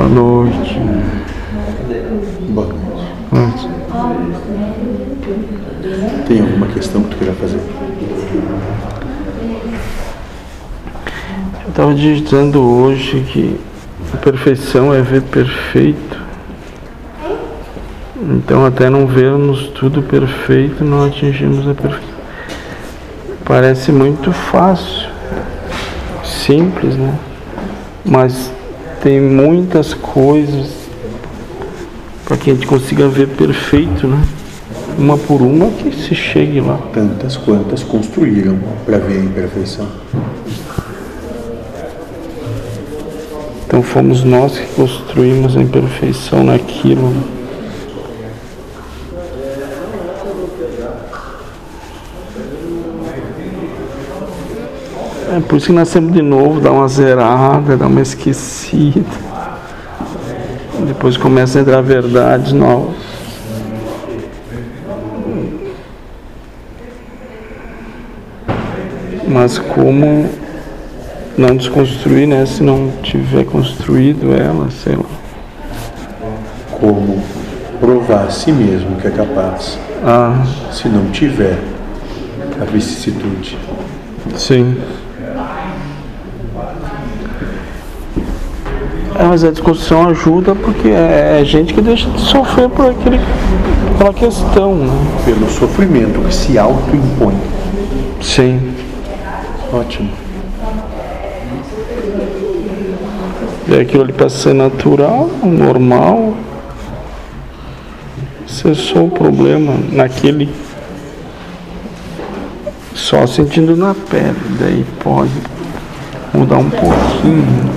Boa noite. Boa noite. Tem alguma questão que tu queira fazer? Eu estava digitando hoje que a perfeição é ver perfeito. Então, até não vermos tudo perfeito, não atingimos a perfeição. Parece muito fácil, simples, né? Mas tem muitas coisas para que a gente consiga ver perfeito, né? Uma por uma que se chegue lá. Tantas quantas construíram para ver a imperfeição. Então fomos nós que construímos a imperfeição naquilo. É por isso que nascemos de novo, dá uma zerada, dá uma esquecida. Depois começa a entrar verdades novas. Mas como não desconstruir, né? Se não tiver construído ela, sei lá. Como provar a si mesmo que é capaz, Ah, se não tiver a vicissitude. sim. Mas a desconstrução ajuda porque é, é gente que deixa de sofrer por aquele, aquela questão, né? Pelo sofrimento que se autoimpõe. Sim. Ótimo. E aquilo ali para ser natural, normal. Cessou o problema naquele. Só sentindo na pele. Daí pode mudar um pouquinho.